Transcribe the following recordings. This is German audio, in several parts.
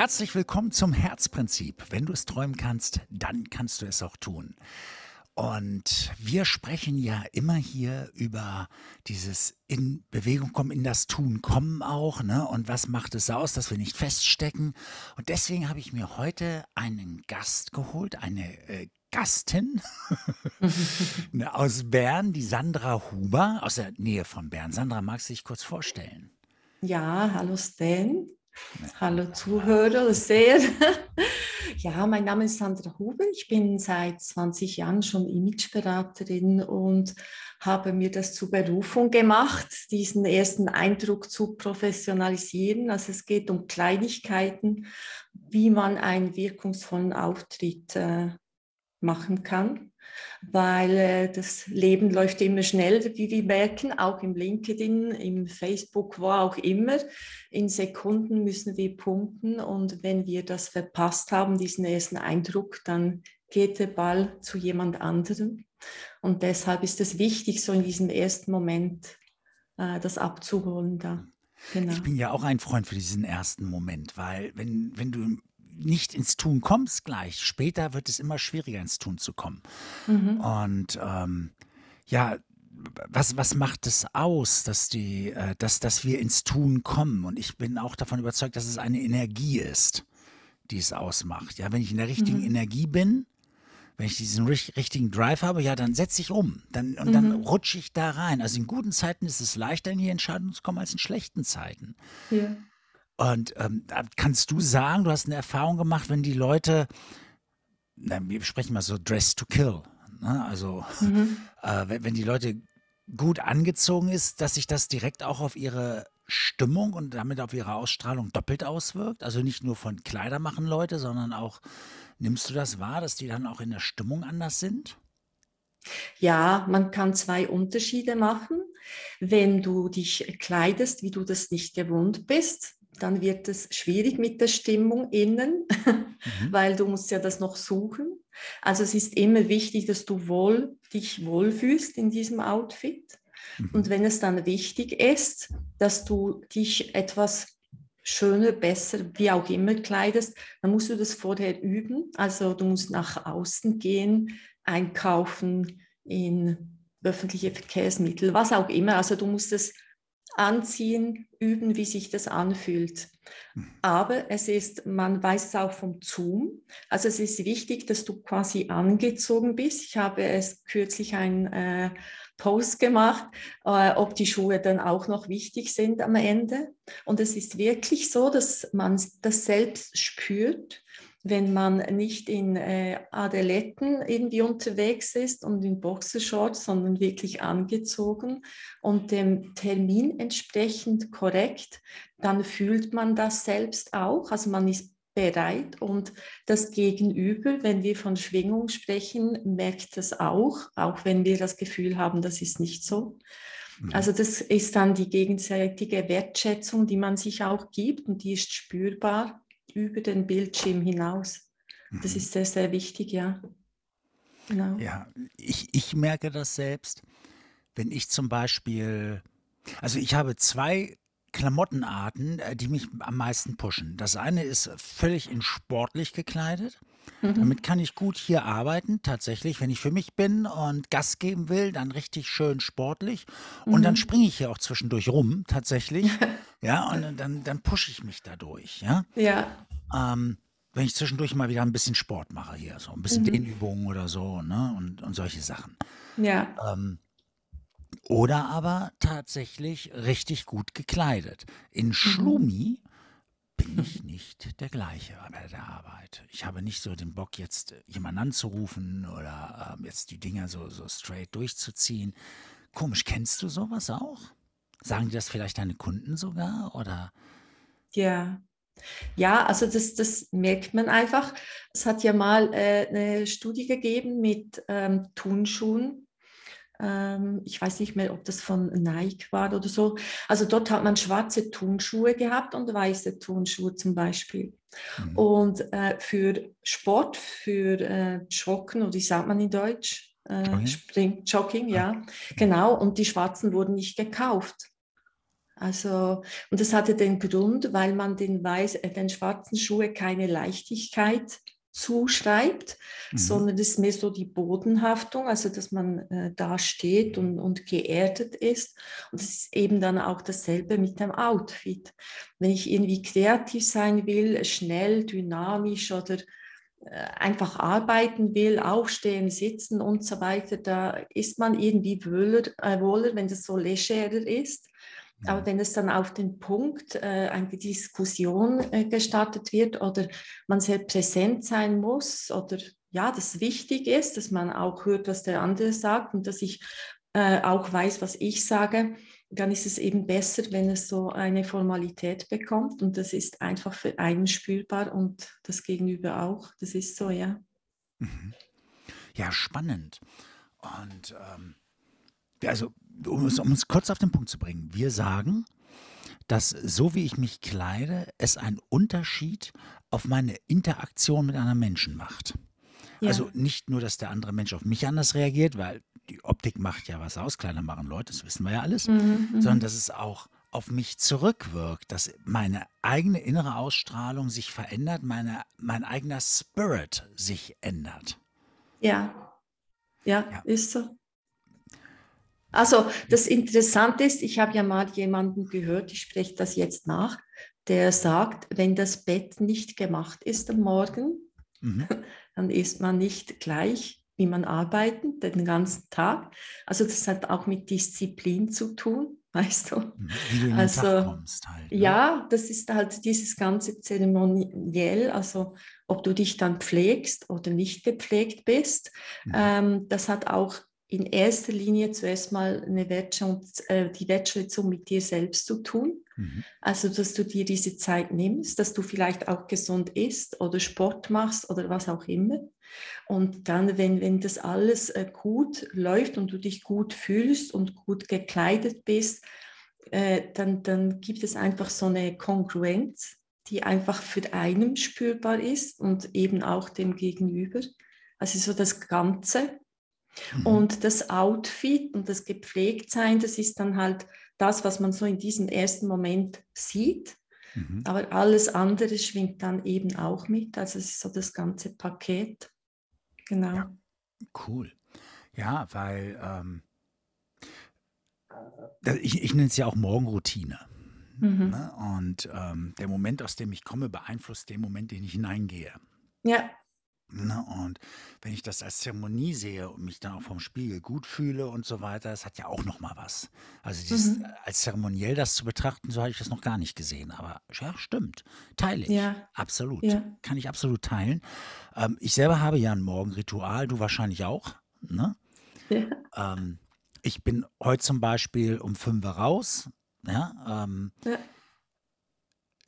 Herzlich willkommen zum Herzprinzip. Wenn du es träumen kannst, dann kannst du es auch tun. Und wir sprechen ja immer hier über dieses in Bewegung kommen, in das Tun kommen auch, ne? Und was macht es aus, dass wir nicht feststecken? Und deswegen habe ich mir heute einen Gast geholt, eine äh, Gastin ne, aus Bern, die Sandra Huber, aus der Nähe von Bern. Sandra, magst du dich kurz vorstellen? Ja, hallo Stan. Hallo Zuhörer, sehr. Ja, mein Name ist Sandra Huber. Ich bin seit 20 Jahren schon Imageberaterin und habe mir das zur Berufung gemacht, diesen ersten Eindruck zu professionalisieren. Also es geht um Kleinigkeiten, wie man einen wirkungsvollen Auftritt äh, machen kann weil äh, das Leben läuft immer schnell, wie wir merken, auch im LinkedIn, im Facebook, wo auch immer. In Sekunden müssen wir punkten und wenn wir das verpasst haben, diesen ersten Eindruck, dann geht der Ball zu jemand anderem. Und deshalb ist es wichtig, so in diesem ersten Moment äh, das abzuholen da. Genau. Ich bin ja auch ein Freund für diesen ersten Moment, weil wenn, wenn du nicht ins Tun kommst gleich, später wird es immer schwieriger ins Tun zu kommen. Mhm. Und ähm, ja, was, was macht es aus, dass, die, äh, dass, dass wir ins Tun kommen? Und ich bin auch davon überzeugt, dass es eine Energie ist, die es ausmacht. Ja, wenn ich in der richtigen mhm. Energie bin, wenn ich diesen richtigen Drive habe, ja, dann setze ich um. Dann, und mhm. dann rutsche ich da rein. Also in guten Zeiten ist es leichter, in die Entscheidung zu kommen, als in schlechten Zeiten. Ja. Und ähm, kannst du sagen, du hast eine Erfahrung gemacht, wenn die Leute, na, wir sprechen mal so Dress to Kill, ne? also mhm. äh, wenn, wenn die Leute gut angezogen ist, dass sich das direkt auch auf ihre Stimmung und damit auf ihre Ausstrahlung doppelt auswirkt? Also nicht nur von Kleider machen Leute, sondern auch, nimmst du das wahr, dass die dann auch in der Stimmung anders sind? Ja, man kann zwei Unterschiede machen. Wenn du dich kleidest, wie du das nicht gewohnt bist, dann wird es schwierig mit der Stimmung innen, mhm. weil du musst ja das noch suchen. Also es ist immer wichtig, dass du wohl, dich wohlfühlst in diesem Outfit. Mhm. Und wenn es dann wichtig ist, dass du dich etwas schöner, besser, wie auch immer kleidest, dann musst du das vorher üben. Also du musst nach außen gehen, einkaufen in öffentliche Verkehrsmittel, was auch immer. Also du musst es anziehen, üben, wie sich das anfühlt. Hm. Aber es ist, man weiß es auch vom Zoom. Also es ist wichtig, dass du quasi angezogen bist. Ich habe es kürzlich ein äh, Post gemacht, äh, ob die Schuhe dann auch noch wichtig sind am Ende. Und es ist wirklich so, dass man das selbst spürt wenn man nicht in äh, Adeletten irgendwie unterwegs ist und in Boxershorts, sondern wirklich angezogen und dem Termin entsprechend korrekt, dann fühlt man das selbst auch. Also man ist bereit und das Gegenüber, wenn wir von Schwingung sprechen, merkt das auch, auch wenn wir das Gefühl haben, das ist nicht so. Mhm. Also das ist dann die gegenseitige Wertschätzung, die man sich auch gibt und die ist spürbar über den Bildschirm hinaus. Das mhm. ist sehr, sehr wichtig, ja. Genau. Ja, ich, ich merke das selbst, wenn ich zum Beispiel, also ich habe zwei Klamottenarten, äh, die mich am meisten pushen. Das eine ist völlig in sportlich gekleidet. Mhm. Damit kann ich gut hier arbeiten, tatsächlich. Wenn ich für mich bin und Gas geben will, dann richtig schön sportlich. Und mhm. dann springe ich hier auch zwischendurch rum, tatsächlich. ja, und dann, dann pushe ich mich dadurch. Ja. Ja. Ähm, wenn ich zwischendurch mal wieder ein bisschen Sport mache hier, so ein bisschen mhm. Dehnübungen oder so, ne? Und, und solche Sachen. Ja. Ähm, oder aber tatsächlich richtig gut gekleidet. In mhm. Schlumi bin ich nicht der gleiche bei der Arbeit. Ich habe nicht so den Bock, jetzt jemanden anzurufen oder ähm, jetzt die Dinger so, so straight durchzuziehen. Komisch, kennst du sowas auch? Sagen die das vielleicht deine Kunden sogar? Oder? Ja, ja, also das, das merkt man einfach. Es hat ja mal äh, eine Studie gegeben mit ähm, Turnschuhen. Ähm, ich weiß nicht mehr, ob das von Nike war oder so. Also dort hat man schwarze Turnschuhe gehabt und weiße Turnschuhe zum Beispiel. Mhm. Und äh, für Sport, für äh, Joggen, oder wie sagt man in Deutsch? Äh, Spring, Jogging, ja, genau. Und die schwarzen wurden nicht gekauft. Also, und das hatte den Grund, weil man den, weiß, äh, den schwarzen Schuhe keine Leichtigkeit zuschreibt, mhm. sondern es ist mehr so die Bodenhaftung, also dass man äh, da steht und, und geerdet ist. Und es ist eben dann auch dasselbe mit dem Outfit. Wenn ich irgendwie kreativ sein will, schnell, dynamisch oder einfach arbeiten will, aufstehen, sitzen und so weiter, da ist man irgendwie wohler, äh, wohler wenn das so legerer ist. Aber wenn es dann auf den Punkt äh, eine Diskussion äh, gestartet wird oder man sehr präsent sein muss oder ja, das wichtig ist, dass man auch hört, was der andere sagt und dass ich äh, auch weiß, was ich sage, dann ist es eben besser, wenn es so eine Formalität bekommt und das ist einfach für einen spürbar und das Gegenüber auch. Das ist so, ja. Mhm. Ja, spannend. Und ähm, also um es, um es kurz auf den Punkt zu bringen, wir sagen, dass so wie ich mich kleide, es einen Unterschied auf meine Interaktion mit einem Menschen macht. Ja. Also nicht nur, dass der andere Mensch auf mich anders reagiert, weil die Optik macht ja was aus, Kleider machen Leute, das wissen wir ja alles, mhm, mhm. sondern dass es auch auf mich zurückwirkt, dass meine eigene innere Ausstrahlung sich verändert, meine, mein eigener Spirit sich ändert. Ja, ja, ja. ist so. Also das Interessante ist, ich habe ja mal jemanden gehört, ich spreche das jetzt nach, der sagt, wenn das Bett nicht gemacht ist am Morgen, mhm. dann ist man nicht gleich, wie man arbeitet, den ganzen Tag. Also das hat auch mit Disziplin zu tun, weißt du? Mhm. Wie du in also, den Tag kommst halt. Ne? Ja, das ist halt dieses ganze Zeremoniell, also ob du dich dann pflegst oder nicht gepflegt bist, mhm. ähm, das hat auch in erster Linie zuerst mal eine Wertschätzung, äh, die Wertschätzung mit dir selbst zu tun. Mhm. Also, dass du dir diese Zeit nimmst, dass du vielleicht auch gesund isst oder Sport machst oder was auch immer. Und dann, wenn, wenn das alles äh, gut läuft und du dich gut fühlst und gut gekleidet bist, äh, dann, dann gibt es einfach so eine Kongruenz, die einfach für einen spürbar ist und eben auch dem Gegenüber. Also so das Ganze. Mhm. Und das Outfit und das Gepflegtsein, das ist dann halt das, was man so in diesem ersten Moment sieht. Mhm. Aber alles andere schwingt dann eben auch mit. Also es ist so das ganze Paket. Genau. Ja, cool. Ja, weil ähm, ich, ich nenne es ja auch Morgenroutine. Mhm. Ne? Und ähm, der Moment, aus dem ich komme, beeinflusst den Moment, den ich hineingehe. Ja. Ne, und wenn ich das als Zeremonie sehe und mich dann auch vom Spiegel gut fühle und so weiter, das hat ja auch noch mal was. Also dieses, Mhm. als zeremoniell das zu betrachten, so habe ich das noch gar nicht gesehen. Aber ja, stimmt, teile ich. Ja, Absolut. ja. Kann ich absolut teilen. Ähm, ich selber habe ja ein Morgenritual, du wahrscheinlich auch, ne? Ja. Ähm, ich bin heute zum Beispiel um 5 Uhr raus, ja, ähm Ja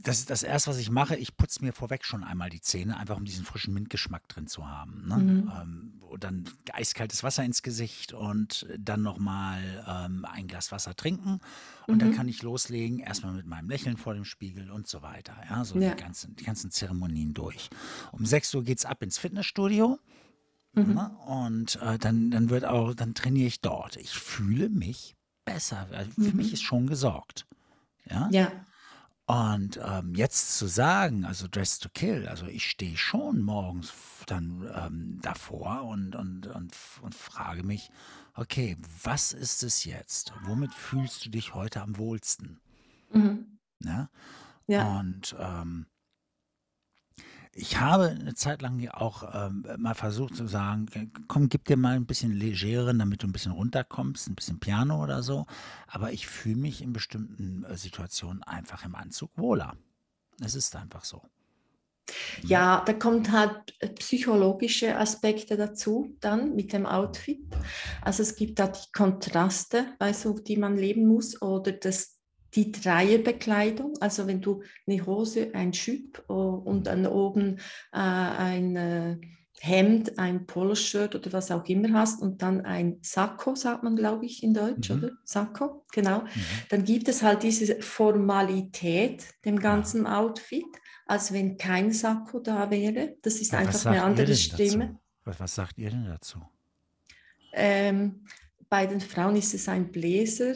das ist das Erste, was ich mache. Ich putze mir vorweg schon einmal die Zähne, einfach um diesen frischen Mintgeschmack drin zu haben. Ne? Mhm. Ähm, und dann eiskaltes Wasser ins Gesicht und dann nochmal ähm, ein Glas Wasser trinken. Und mhm. dann kann ich loslegen, erstmal mit meinem Lächeln vor dem Spiegel und so weiter. Ja, so ja. Die, ganzen, die ganzen Zeremonien durch. Um 6 Uhr geht es ab ins Fitnessstudio. Mhm. Ne? Und äh, dann, dann wird auch, dann trainiere ich dort. Ich fühle mich besser. Also für mich mhm. ist schon gesorgt. Ja. ja. Und ähm, jetzt zu sagen, also Dress to Kill, also ich stehe schon morgens dann ähm, davor und, und, und, und frage mich, okay, was ist es jetzt? Womit fühlst du dich heute am wohlsten? Mhm. Ja? Ja. Und ähm, ich habe eine Zeit lang auch ähm, mal versucht zu sagen, komm, gib dir mal ein bisschen legeren, damit du ein bisschen runterkommst, ein bisschen Piano oder so. Aber ich fühle mich in bestimmten äh, Situationen einfach im Anzug wohler. Es ist einfach so. Ja, da kommt halt äh, psychologische Aspekte dazu dann mit dem Outfit. Also es gibt da die Kontraste, weißt du, die man leben muss oder das die Dreierbekleidung, also wenn du eine Hose, ein Schüpp oh, und dann oben äh, ein äh, Hemd, ein Poloshirt oder was auch immer hast und dann ein Sakko, sagt man, glaube ich, in Deutsch, mhm. oder? Sakko, genau. Mhm. Dann gibt es halt diese Formalität dem ganzen. Outfit, als wenn kein Sakko da wäre. Das ist ja, einfach eine andere Stimme. Was, was, sagt ihr denn dazu? Ähm, bei den Frauen ist es ein Bläser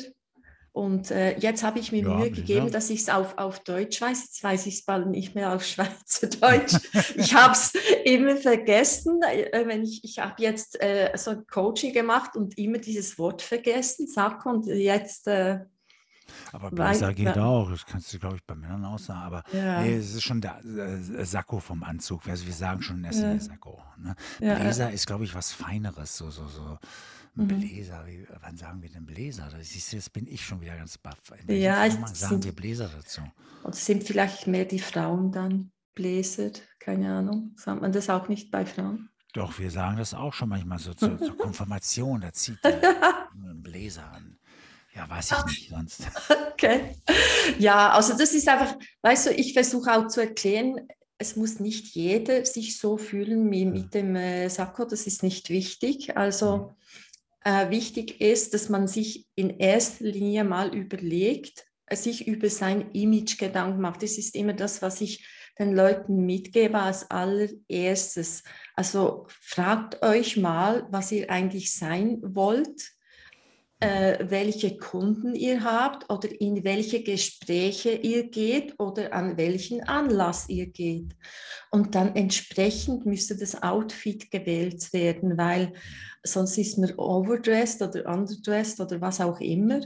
Und äh, jetzt habe ich mir Ja, Mühe gegeben, dass ich es auf, auf Deutsch weiß. Jetzt weiß ich es bald nicht mehr auf Schweizerdeutsch. ich habe es immer vergessen. Äh, wenn ich ich habe jetzt äh, so ein Coaching gemacht und immer dieses Wort vergessen, Sack und jetzt, äh, Aber Blazer geht auch. Das kannst du, glaube ich, bei Männern auch sagen. Aber ja, nee, es ist schon der äh, Sakko vom Anzug. Also wir sagen schon erster Ja. Sakko. Ne? ja, Bläser ist, glaube ich, was Feineres. So, so, so. Ein Mhm. Bläser, wie, wann sagen wir denn Bläser? Das du, jetzt bin ich schon wieder ganz baff. In welchem Ja, ich- Zusammenhang sagen sind- wir Bläser dazu? Und es sind vielleicht mehr die Frauen dann Bläser, keine Ahnung. Sagt man das auch nicht bei Frauen? Doch, wir sagen das auch schon manchmal so zur, zur Konfirmation. Da zieht der einen Bläser an. Ja, weiß ich nicht sonst. Okay. Ja, also das ist einfach, weißt du, ich versuche auch zu erklären, es muss nicht jeder sich so fühlen wie mit dem äh, Sakko, das ist nicht wichtig. Also äh, wichtig ist, dass man sich in erster Linie mal überlegt, sich über sein Image Gedanken macht. Das ist immer das, was ich den Leuten mitgebe als allererstes. Also fragt euch mal, was ihr eigentlich sein wollt welche Kunden ihr habt oder in welche Gespräche ihr geht oder an welchen Anlass ihr geht. Und dann entsprechend müsste das Outfit gewählt werden, weil sonst ist man overdressed oder underdressed oder was auch immer.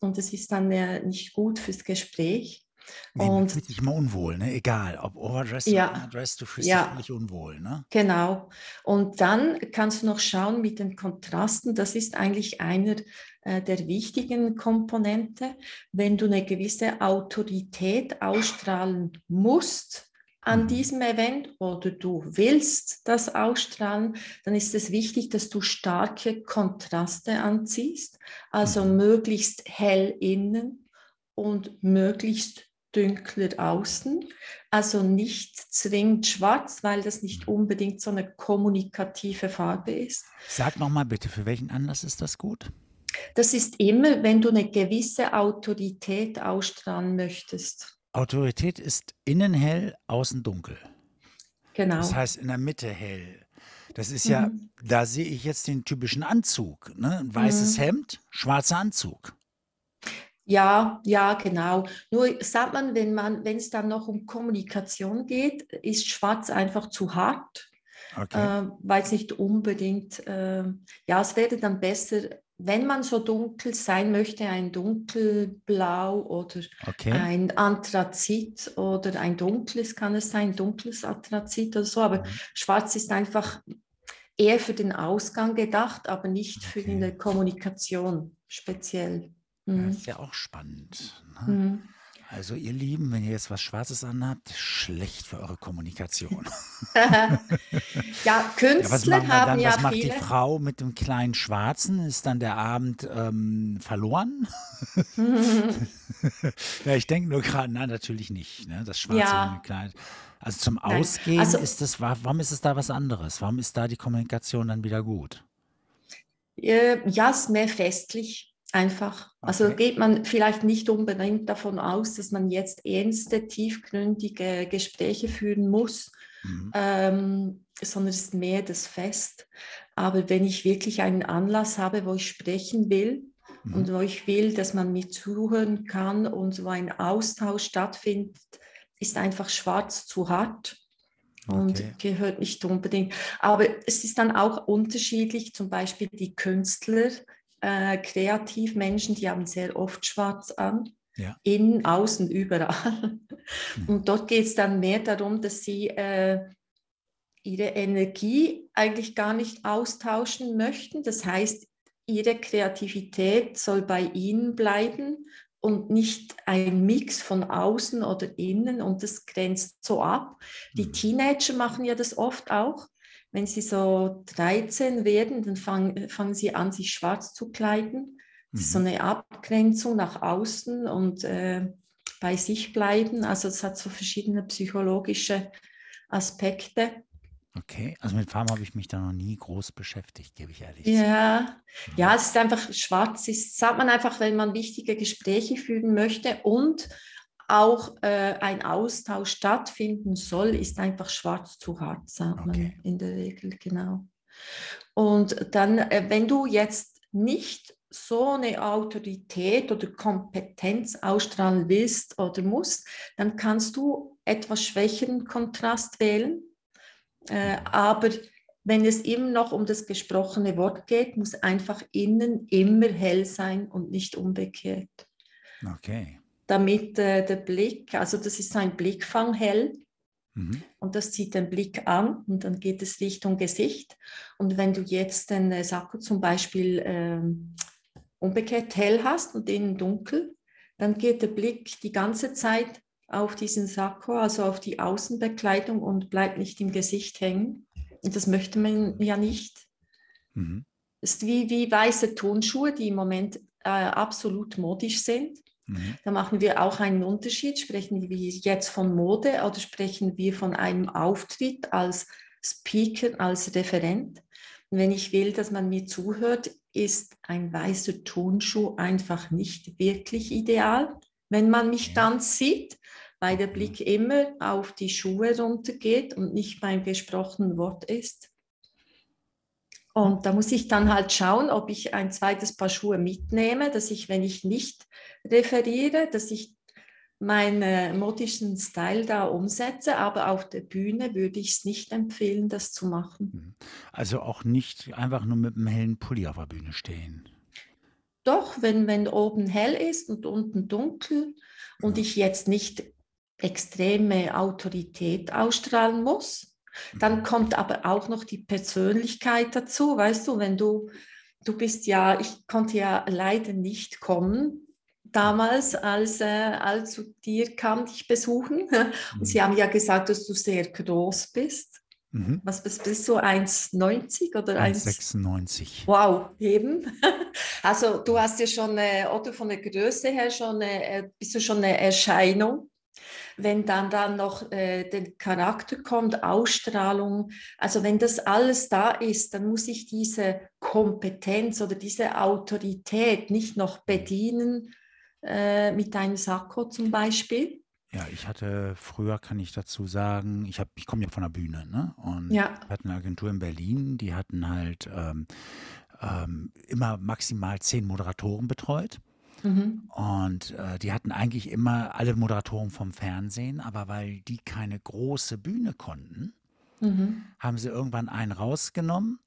Und das ist dann äh, nicht gut fürs Gespräch. Nee, man Und fühlt sich immer unwohl, ne? Egal, ob overdressed Ja. oder underdressed, du fühlst Ja. dich völlig unwohl, ne? Genau. Und dann kannst du noch schauen mit den Kontrasten. Das ist eigentlich einer äh, der wichtigen Komponente. Wenn du eine gewisse Autorität ausstrahlen musst an Mhm. diesem Event oder du willst das ausstrahlen, dann ist es wichtig, dass du starke Kontraste anziehst. Also Mhm. möglichst hell innen und möglichst dünkler außen. Also nicht zwingend schwarz, weil das nicht unbedingt so eine kommunikative Farbe ist. Sag nochmal bitte, für welchen Anlass ist das gut? Das ist immer, wenn du eine gewisse Autorität ausstrahlen möchtest. Autorität ist innen hell, außen dunkel. Genau. Das heißt in der Mitte hell. Das ist ja, Mhm. da sehe ich jetzt den typischen Anzug. Ne? Ein weißes Mhm. Hemd, schwarzer Anzug. Ja, ja, genau. Nur sagt man, wenn man, wenn es dann noch um Kommunikation geht, ist Schwarz einfach zu hart, Okay. äh, weil es nicht unbedingt, äh, ja, es wäre dann besser, wenn man so dunkel sein möchte, ein dunkelblau oder okay. ein Anthrazit oder ein dunkles kann es sein, dunkles Anthrazit oder so, aber Mhm. Schwarz ist einfach eher für den Ausgang gedacht, aber nicht für Okay. die Kommunikation speziell. Ja, Mhm. ist ja auch spannend. Ne? Mhm. Also ihr Lieben, wenn ihr jetzt was Schwarzes anhabt, schlecht für eure Kommunikation. ja, Ja, was, Künstler machen wir haben dann, ja was macht die viele. Frau mit dem kleinen Schwarzen? Ist dann der Abend ähm, verloren? ja, ich denke nur gerade, nein, natürlich nicht. Ne? Das Schwarze Ja. mit dem kleinen. Also zum Nein, Ausgehen also- ist das, wa- warum ist es da was anderes? Warum ist da die Kommunikation dann wieder gut? Äh, ja, es ist mehr festlich einfach. Also Okay. geht man vielleicht nicht unbedingt davon aus, dass man jetzt ernste, tiefgründige Gespräche führen muss, Mhm. ähm, sondern es ist mehr das Fest. Aber wenn ich wirklich einen Anlass habe, wo ich sprechen will Mhm. und wo ich will, dass man mir zuhören kann und wo ein Austausch stattfindet, ist einfach schwarz zu hart und Okay. gehört nicht unbedingt. Aber es ist dann auch unterschiedlich, zum Beispiel die Künstler, äh, Kreativmenschen, die haben sehr oft schwarz an. Ja. Innen, außen, überall. Mhm. Und dort geht es dann mehr darum, dass sie äh, ihre Energie eigentlich gar nicht austauschen möchten. Das heißt, ihre Kreativität soll bei ihnen bleiben und nicht ein Mix von außen oder innen und das grenzt so ab. Die Mhm. Teenager machen ja das oft auch. Wenn sie so 13 werden, dann fangen, fangen sie an, sich schwarz zu kleiden. Das ist so Mhm. eine Abgrenzung nach außen und äh, bei sich bleiben. Also es hat so verschiedene psychologische Aspekte. Okay, also mit Farben habe ich mich da noch nie groß beschäftigt, gebe ich ehrlich zu. Ja, ja, es ist einfach schwarz, ist, sagt man einfach, wenn man wichtige Gespräche führen möchte und auch äh, ein Austausch stattfinden soll, ist einfach schwarz zu hart, sagt Okay. man in der Regel, genau. Und dann, äh, wenn du jetzt nicht so eine Autorität oder Kompetenz ausstrahlen willst oder musst, dann kannst du etwas schwächeren Kontrast wählen. Äh, aber wenn es immer noch um das gesprochene Wort geht, muss einfach innen immer hell sein und nicht umgekehrt. Okay. Damit äh, der Blick, also das ist ein Blickfang hell, Mhm. und das zieht den Blick an und dann geht es Richtung Gesicht. Und wenn du jetzt den äh, Sakko zum Beispiel ähm, umgekehrt hell hast und innen dunkel, dann geht der Blick die ganze Zeit auf diesen Sakko, also auf die Außenbekleidung und bleibt nicht im Gesicht hängen. Und das möchte man ja nicht. Mhm. Ist wie, wie weiße Turnschuhe, die im Moment äh, absolut modisch sind. Mhm. Da machen wir auch einen Unterschied. Sprechen wir jetzt von Mode oder sprechen wir von einem Auftritt als Speaker, als Referent? Und wenn ich will, dass man mir zuhört, ist ein weißer Turnschuh einfach nicht wirklich ideal, wenn man mich dann sieht, weil der Mhm. Blick immer auf die Schuhe runtergeht und nicht beim gesprochenen Wort ist. Und da muss ich dann halt schauen, ob ich ein zweites Paar Schuhe mitnehme, dass ich, wenn ich nicht referiere, dass ich meinen modischen Style da umsetze, aber auf der Bühne würde ich es nicht empfehlen, das zu machen. Mhm. Also auch nicht einfach nur mit einem hellen Pulli auf der Bühne stehen. Doch, wenn, wenn oben hell ist und unten dunkel und Ja. ich jetzt nicht extreme Autorität ausstrahlen muss, dann kommt aber auch noch die Persönlichkeit dazu, weißt du, wenn du, du bist ja, ich konnte ja leider nicht kommen damals, als, äh, als zu dir kam, dich besuchen. Und sie Mhm. haben ja gesagt, dass du sehr groß bist. Mhm. Was bist, bist du, 1,90 oder 1? 1,96. Wow, eben. Also du hast ja schon, äh, oder von der Größe her schon, äh, bist du schon eine Erscheinung. Wenn dann dann noch äh, der Charakter kommt, Ausstrahlung, also wenn das alles da ist, dann muss ich diese Kompetenz oder diese Autorität nicht noch bedienen äh, mit einem Sakko zum Beispiel. Ja, ich hatte früher, kann ich dazu sagen, ich, hab, ich komme ja von der Bühne, ne? Und Ja. wir hatten eine Agentur in Berlin, die hatten halt ähm, ähm, immer maximal zehn Moderatoren betreut. Mhm. Und äh, die hatten eigentlich immer alle Moderatoren vom Fernsehen, aber weil die keine große Bühne konnten, Mhm. haben sie irgendwann einen rausgenommen,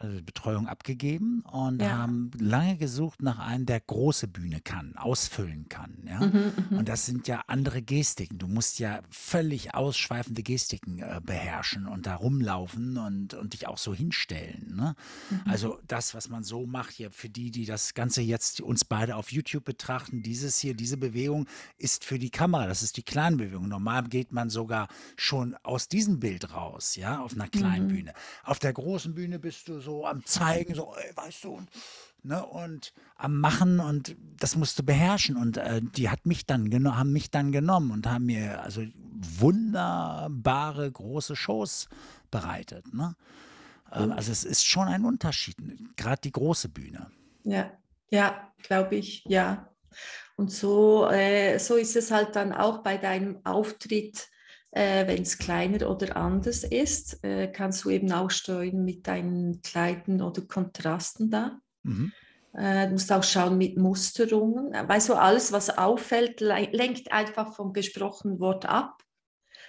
also die Betreuung abgegeben und Ja. haben lange gesucht nach einem, der große Bühne kann, ausfüllen kann. Ja? Mhm, mhm. Und das sind ja andere Gestiken. Du musst ja völlig ausschweifende Gestiken äh, beherrschen und da rumlaufen und, und dich auch so hinstellen. Ne? Mhm. Also das, was man so macht hier, für die, die das Ganze jetzt uns beide auf YouTube betrachten, dieses hier, diese Bewegung ist für die Kamera. Das ist die kleine Bewegung. Normal geht man sogar schon aus diesem Bild raus, ja, auf einer kleinen Mhm. Bühne. Auf der großen Bühne bist du so am Zeigen, so, ey, weißt du, und, ne, und am Machen und das musst du beherrschen. Und äh, die hat mich dann geno- haben mich dann genommen und haben mir also wunderbare große Shows bereitet. Ne? Ähm, also es ist schon ein Unterschied, gerade die große Bühne. Ja, ja, glaube ich, ja. Und so, äh, so ist es halt dann auch bei deinem Auftritt, äh, wenn es kleiner oder anders ist, äh, kannst du eben auch steuern mit deinen Kleidern oder Kontrasten da. Mhm. Äh, du musst auch schauen mit Musterungen. Weißt du, alles, was auffällt, le- lenkt einfach vom gesprochenen Wort ab.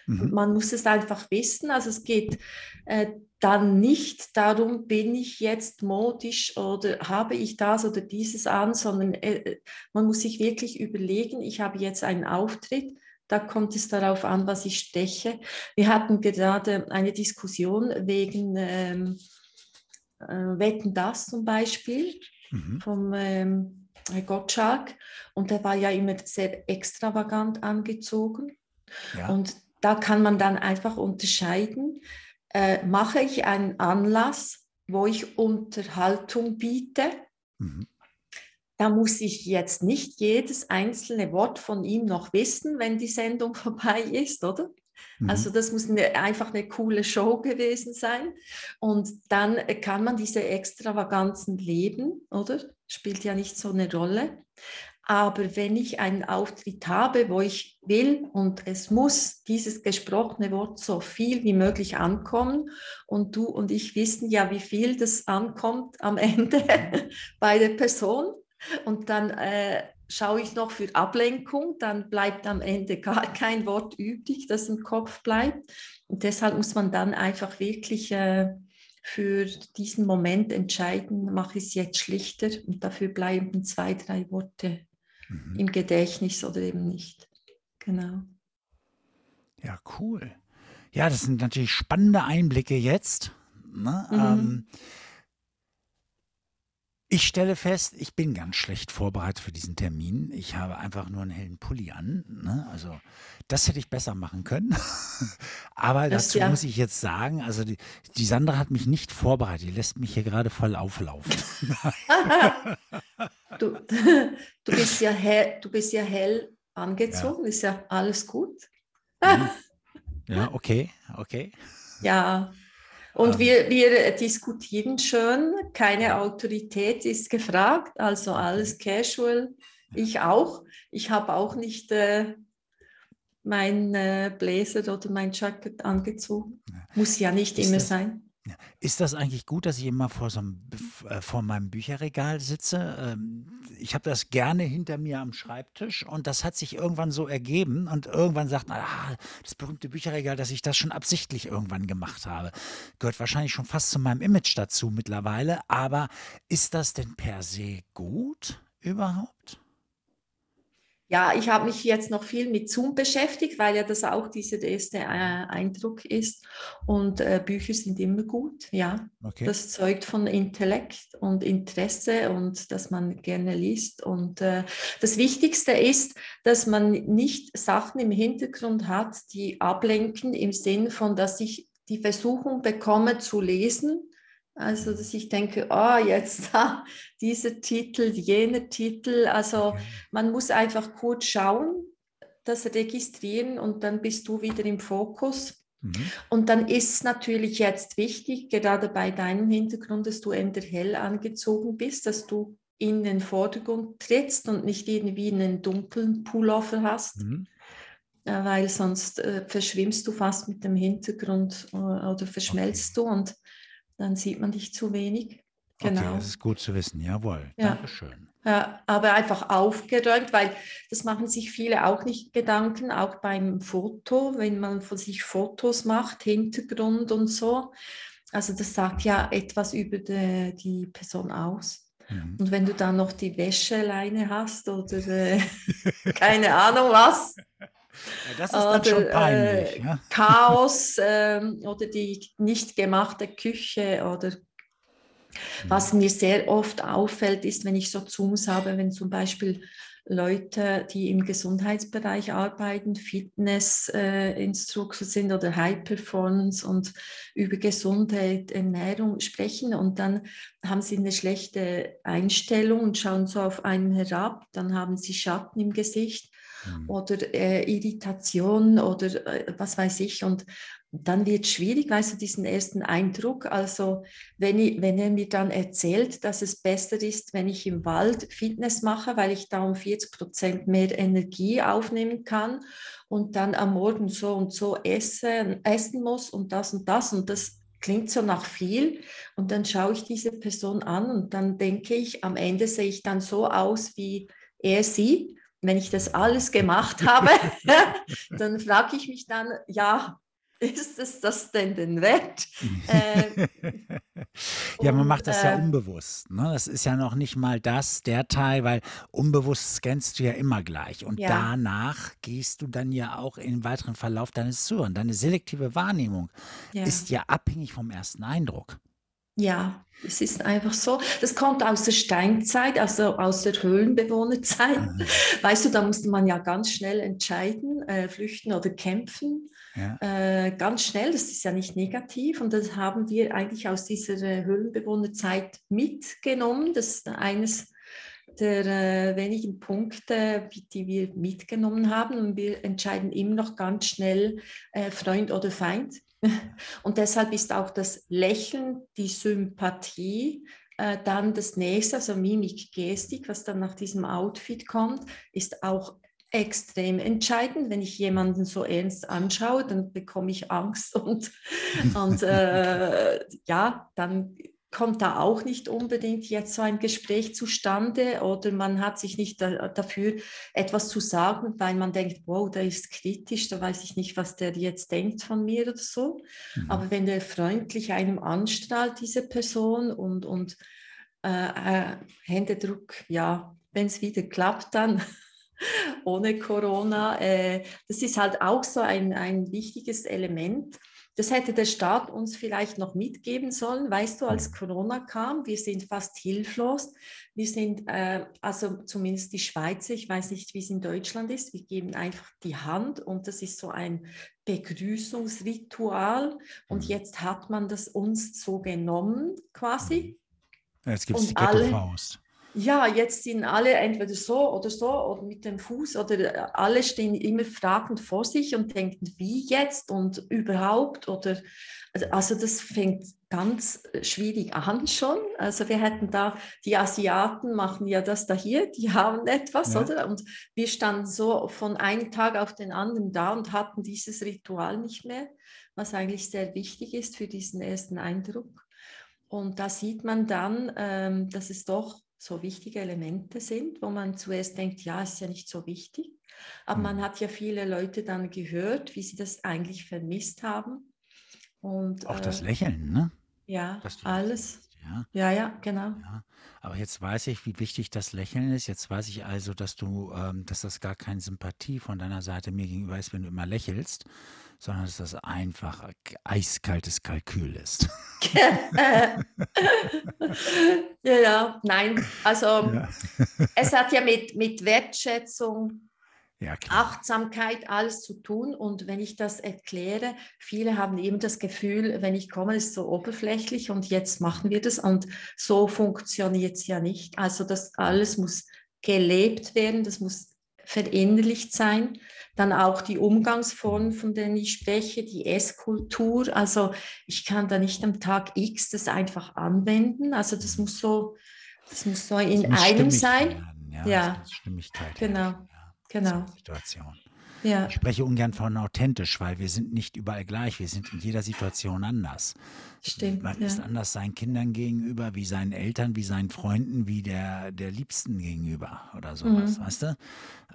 Mhm. man muss es einfach wissen. Also es geht äh, dann nicht darum, bin ich jetzt modisch oder habe ich das oder dieses an, sondern äh, man muss sich wirklich überlegen, ich habe jetzt einen Auftritt, da kommt es darauf an, was ich steche. Wir hatten gerade eine Diskussion wegen ähm, äh, Wetten das zum Beispiel Mhm. vom ähm, Gottschalk und der war ja immer sehr extravagant angezogen. Ja. Und da kann man dann einfach unterscheiden, äh, mache ich einen Anlass, wo ich Unterhaltung biete, Mhm. Da muss ich jetzt nicht jedes einzelne Wort von ihm noch wissen, wenn die Sendung vorbei ist, oder? Mhm. Also das muss eine, einfach eine coole Show gewesen sein. Und dann kann man diese Extravaganzen leben, oder? Spielt ja nicht so eine Rolle. Aber wenn ich einen Auftritt habe, wo ich will und es muss dieses gesprochene Wort so viel wie möglich ankommen und du und ich wissen ja, wie viel das ankommt am Ende bei der Person und dann äh, schaue ich noch für Ablenkung, dann bleibt am Ende gar kein Wort übrig, das im Kopf bleibt. Und deshalb muss man dann einfach wirklich äh, für diesen Moment entscheiden, mache ich es jetzt schlichter und dafür bleiben zwei, drei Worte mhm. im Gedächtnis oder eben nicht. Genau. Ja, cool. Ja, das sind natürlich spannende Einblicke jetzt. Ne? Mhm. Ähm, ich stelle fest, ich bin ganz schlecht vorbereitet für diesen Termin. Ich habe einfach nur einen hellen Pulli an. Ne? Also das hätte ich besser machen können. Aber das, dazu ja. muss ich jetzt sagen, also die, die, Sandra hat mich nicht vorbereitet. Die lässt mich hier gerade voll auflaufen. du, du, bist ja hell, du bist ja hell angezogen, ja. ist ja alles gut. ja, okay, okay. Ja, und ähm. wir, wir diskutieren schön, keine Autorität ist gefragt, also alles casual. Ich auch. Ich habe auch nicht äh, mein äh, Blazer oder mein Jacket angezogen. Muss ja nicht ist immer das, sein. Ist das eigentlich gut, dass ich immer vor, so einem, äh, vor meinem Bücherregal sitze? Ähm, ich habe das gerne hinter mir am Schreibtisch und das hat sich irgendwann so ergeben und irgendwann sagt man, ah, das berühmte Bücherregal, dass ich das schon absichtlich irgendwann gemacht habe. Gehört wahrscheinlich schon fast zu meinem Image dazu mittlerweile, aber ist das denn per se gut überhaupt? Ja, ich habe mich jetzt noch viel mit Zoom beschäftigt, weil ja das auch dieser erste äh, Eindruck ist. Und äh, Bücher sind immer gut, ja. Okay. Das zeugt von Intellekt und Interesse und dass man gerne liest. Und äh, das Wichtigste ist, dass man nicht Sachen im Hintergrund hat, die ablenken im Sinn von, dass ich die Versuchung bekomme zu lesen also, dass ich denke, oh, jetzt da, dieser Titel, jener Titel. Also, man muss einfach kurz schauen, das registrieren und dann bist du wieder im Fokus. Mhm. Und dann ist natürlich jetzt wichtig, gerade bei deinem Hintergrund, dass du eher hell angezogen bist, dass du in den Vordergrund trittst und nicht irgendwie einen dunklen Pullover hast. Mhm äh, weil sonst äh, verschwimmst du fast mit dem Hintergrund äh, oder verschmelzt okay. du und dann sieht man dich zu wenig. Genau. Okay, das ist gut zu wissen, jawohl. Ja. Dankeschön. Ja, aber einfach aufgeräumt, weil das machen sich viele auch nicht Gedanken, auch beim Foto, wenn man von sich Fotos macht, Hintergrund und so. Also das sagt ja etwas über die, die Person aus. Mhm. Und wenn du dann noch die Wäscheleine hast oder äh, keine Ahnung was, ja, das ist dann oder, schon peinlich. Äh, ja. Chaos äh, oder die nicht gemachte Küche oder was mir sehr oft auffällt, ist, wenn ich so Zooms habe, wenn zum Beispiel Leute, die im Gesundheitsbereich arbeiten, Fitnessinstruktor äh, sind oder High Performance und über gesunde Ernährung sprechen und dann haben sie eine schlechte Einstellung und schauen so auf einen herab, dann haben sie Schatten im Gesicht mhm. oder äh, Irritation oder äh, was weiß ich. Und dann wird es schwierig, weißt du, diesen ersten Eindruck. Also wenn, ich, wenn er mir dann erzählt, dass es besser ist, wenn ich im Wald Fitness mache, weil ich da um 40 Prozent mehr Energie aufnehmen kann und dann am Morgen so und so essen, essen muss und das und das und das klingt so nach viel und dann schaue ich diese Person an und dann denke ich, am Ende sehe ich dann so aus, wie er sieht wenn ich das alles gemacht habe, dann frage ich mich dann, ja, ist es das denn den wert? äh, ja, man macht das ja äh, unbewusst. Ne? Das ist ja noch nicht mal das, der Teil, weil unbewusst scannst du ja immer gleich. Und ja. danach gehst du dann ja auch im weiteren Verlauf deines Zuhörens. Deine selektive Wahrnehmung ja. ist ja abhängig vom ersten Eindruck. Ja, es ist einfach so. Das kommt aus der Steinzeit, also aus der Höhlenbewohnerzeit. Mhm. Weißt du, da musste man ja ganz schnell entscheiden, äh, flüchten oder kämpfen. Ja. Äh, ganz schnell, das ist ja nicht negativ. Und das haben wir eigentlich aus dieser äh, Höhlenbewohnerzeit mitgenommen. Das ist eines der äh, wenigen Punkte, die wir mitgenommen haben. Und wir entscheiden immer noch ganz schnell äh, Freund oder Feind. Und deshalb ist auch das Lächeln, die Sympathie Äh, dann das nächste, also Mimik, Gestik, was dann nach diesem Outfit kommt, ist auch extrem entscheidend. Wenn ich jemanden so ernst anschaue, dann bekomme ich Angst und, und äh, ja, dann kommt da auch nicht unbedingt jetzt so ein Gespräch zustande oder man hat sich nicht da, dafür etwas zu sagen, weil man denkt, wow, der ist kritisch, da weiß ich nicht, was der jetzt denkt von mir oder so. Mhm. Aber wenn der freundlich einem anstrahlt, diese Person und, und äh, äh, Händedruck, ja, wenn es wieder klappt, dann ohne Corona, äh, das ist halt auch so ein, ein wichtiges Element das hätte der Staat uns vielleicht noch mitgeben sollen. Weißt du, als mhm. Corona kam, wir sind fast hilflos. Wir sind, äh, also zumindest die Schweizer, ich weiß nicht, wie es in Deutschland ist, wir geben einfach die Hand und das ist so ein Begrüßungsritual. Und mhm. jetzt hat man das uns so genommen quasi. Jetzt gibt es die Ghetto-Faust ja, jetzt sind alle entweder so oder so oder mit dem Fuß oder äh, alle stehen immer fragend vor sich und denken, wie jetzt und überhaupt oder also, also das fängt ganz äh, schwierig an schon. Also wir hätten da, die Asiaten machen ja das da hier, die haben etwas, ja. oder? Und wir standen so von einem Tag auf den anderen da und hatten dieses Ritual nicht mehr, was eigentlich sehr wichtig ist für diesen ersten Eindruck. Und da sieht man dann, ähm, dass es doch so wichtige Elemente sind, wo man zuerst denkt, ja, ist ja nicht so wichtig. Aber mhm. man hat ja viele Leute dann gehört, wie sie das eigentlich vermisst haben. Und, Auch äh, das Lächeln, ne? Ja, alles. Ja. ja, ja, genau. Ja. Aber jetzt weiß ich, wie wichtig das Lächeln ist. Jetzt weiß ich also, dass du, ähm, dass das gar keine Sympathie von deiner Seite mir gegenüber ist, wenn du immer lächelst, sondern dass das einfach eiskaltes Kalkül ist. ja, ja, nein. Also ja. es hat ja mit, mit Wertschätzung, ja, Achtsamkeit alles zu tun. Und wenn ich das erkläre, viele haben eben das Gefühl, wenn ich komme, ist es so oberflächlich und jetzt machen wir das. Und so funktioniert es ja nicht. Also das alles muss gelebt werden, das muss verinnerlicht sein. Dann auch die Umgangsformen, von denen ich spreche, die Esskultur. Also ich kann da nicht am Tag X das einfach anwenden. Also das muss so, das muss so in einem sein. Werden, ja, ja. Stimmigkeit. Genau, ja, genau. Situation. Ja. Ich spreche ungern von authentisch, weil wir sind nicht überall gleich. Wir sind in jeder Situation anders. Stimmt. Man ja. ist anders seinen Kindern gegenüber, wie seinen Eltern, wie seinen Freunden, wie der, der Liebsten gegenüber oder sowas, mhm. weißt du?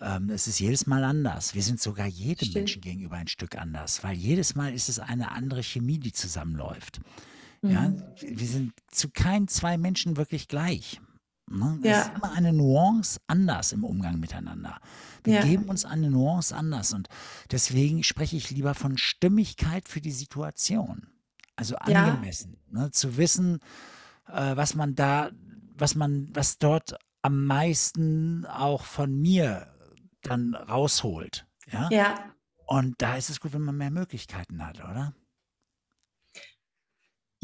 Ähm, es ist jedes Mal anders. Wir sind sogar jedem Stimmt. Menschen gegenüber ein Stück anders, weil jedes Mal ist es eine andere Chemie, die zusammenläuft. Mhm. Ja, wir sind zu keinen zwei Menschen wirklich gleich. Ne? Es ja. ist immer eine Nuance anders im Umgang miteinander. Wir ja. geben uns eine Nuance anders und deswegen spreche ich lieber von Stimmigkeit für die Situation. Also angemessen. Ja. Ne? Zu wissen, äh, was man da, was man, was dort am meisten auch von mir dann rausholt. Ja. ja. Und da ist es gut, wenn man mehr Möglichkeiten hat, oder?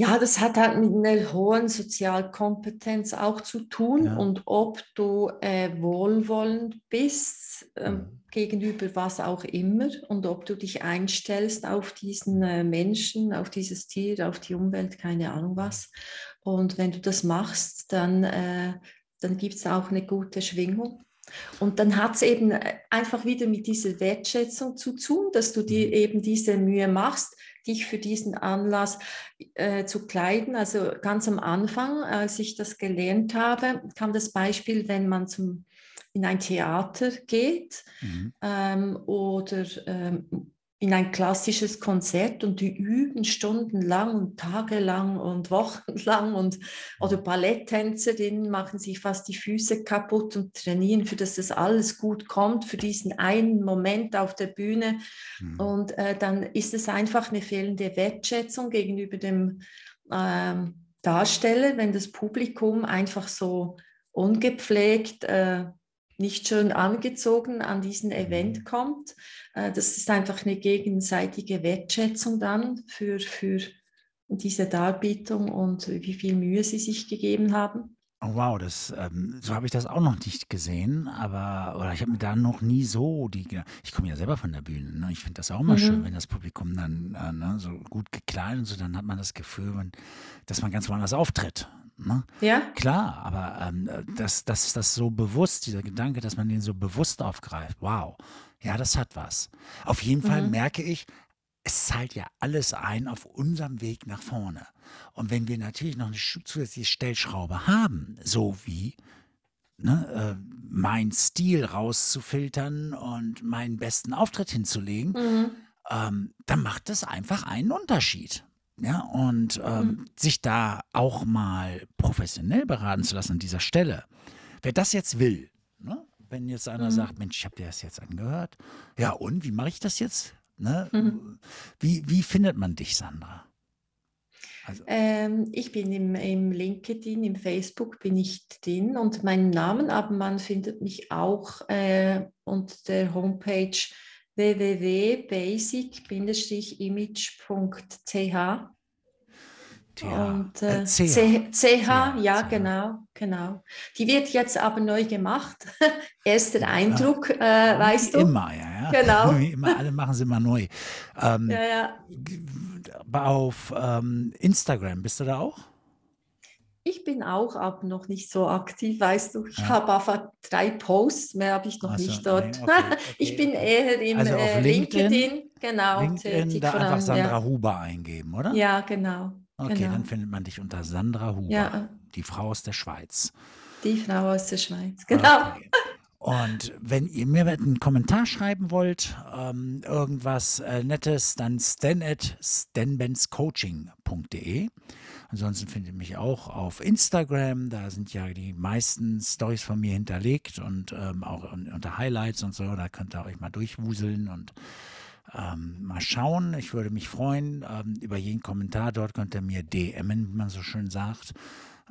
Ja, das hat halt mit einer hohen Sozialkompetenz auch zu tun ja. und ob du äh, wohlwollend bist äh, mhm. gegenüber was auch immer und ob du dich einstellst auf diesen äh, Menschen, auf dieses Tier, auf die Umwelt, keine Ahnung was. Und wenn du das machst, dann, äh, dann gibt es auch eine gute Schwingung. Und dann hat es eben äh, einfach wieder mit dieser Wertschätzung zu tun, dass du dir mhm. eben diese Mühe machst, dich für diesen Anlass äh, zu kleiden. Also ganz am Anfang, als ich das gelernt habe, kam das Beispiel, wenn man zum, in ein Theater geht mhm. ähm, oder ähm, in ein klassisches Konzert und die üben stundenlang und tagelang und wochenlang und oder Balletttänzerinnen machen sich fast die Füße kaputt und trainieren, für dass das alles gut kommt, für diesen einen Moment auf der Bühne. Mhm. Und äh, dann ist es einfach eine fehlende Wertschätzung gegenüber dem ähm, Darsteller, wenn das Publikum einfach so ungepflegt äh, nicht schön angezogen an diesen Event mhm. kommt. Äh, das ist einfach eine gegenseitige Wertschätzung dann für, für diese Darbietung und wie viel Mühe sie sich gegeben haben. Oh wow, das, ähm, so habe ich das auch noch nicht gesehen, aber oder ich habe mir da noch nie so die, ich komme ja selber von der Bühne, ne? ich finde das auch immer mhm. schön, wenn das Publikum dann äh, ne, so gut gekleidet und so, dann hat man das Gefühl, man, dass man ganz woanders auftritt. Ne? Ja. Klar, aber ähm, dass das, das so bewusst, dieser Gedanke, dass man den so bewusst aufgreift, wow, ja, das hat was. Auf jeden Fall Mhm. merke ich, es zahlt ja alles ein auf unserem Weg nach vorne. Und wenn wir natürlich noch eine zusätzliche Stellschraube haben, so wie ne, äh, meinen Stil rauszufiltern und meinen besten Auftritt hinzulegen, Mhm. ähm, dann macht es einfach einen Unterschied. Ja, und ähm, Mhm. sich da auch mal professionell beraten zu lassen an dieser Stelle. Wer das jetzt will, ne? wenn jetzt einer Mhm. sagt, Mensch, ich habe dir das jetzt angehört, ja und, wie mache ich das jetzt? Ne? Mhm. Wie, wie findet man dich, Sandra? Also, Ähm, ich bin im, im LinkedIn, im Facebook bin ich drin und meinen Namen, aber man findet mich auch äh, unter der Homepage www.basic-image.ch Tja, und äh, äh, CH. C- CH, ja CH. genau, genau. Die wird jetzt aber neu gemacht. Erster Eindruck, äh, Wie weißt du? immer, ja, ja. Genau. Wie immer, alle machen sie immer neu. Ähm, Ja, ja. Auf ähm, Instagram bist du da auch? Ich bin auch aber noch nicht so aktiv, weißt du. Ich Ja. habe einfach drei Posts, mehr habe ich noch Ach so, nicht dort. nee, okay, ich okay, bin okay. eher im Also äh, LinkedIn? LinkedIn, genau, LinkedIn, da einfach Sandra ja. Huber eingeben, oder? Ja, genau. Okay, genau. dann findet man dich unter Sandra Huber, Ja, die Frau aus der Schweiz. die Frau aus der Schweiz, genau. Okay. Und wenn ihr mir einen Kommentar schreiben wollt, ähm, irgendwas äh, Nettes, dann stan at stanbenscoaching.de. Ansonsten findet mich auch auf Instagram. Da sind ja die meisten Stories von mir hinterlegt und ähm, auch un- unter Highlights und so. Da könnt ihr euch mal durchwuseln und ähm, mal schauen. Ich würde mich freuen ähm, über jeden Kommentar. Dort könnt ihr mir DMen, wie man so schön sagt.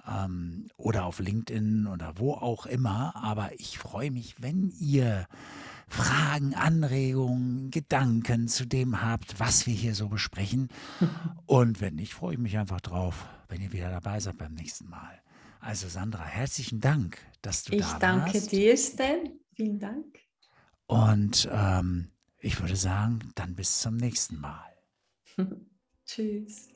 Ähm, oder auf LinkedIn oder wo auch immer. Aber ich freue mich, wenn ihr Fragen, Anregungen, Gedanken zu dem habt, was wir hier so besprechen. Und wenn nicht, freue ich mich einfach drauf, wenn ihr wieder dabei seid beim nächsten Mal. Also Sandra, herzlichen Dank, dass du Ich da danke warst. dir, Stan. Vielen Dank. Und ähm, ich würde sagen, dann bis zum nächsten Mal. Tschüss.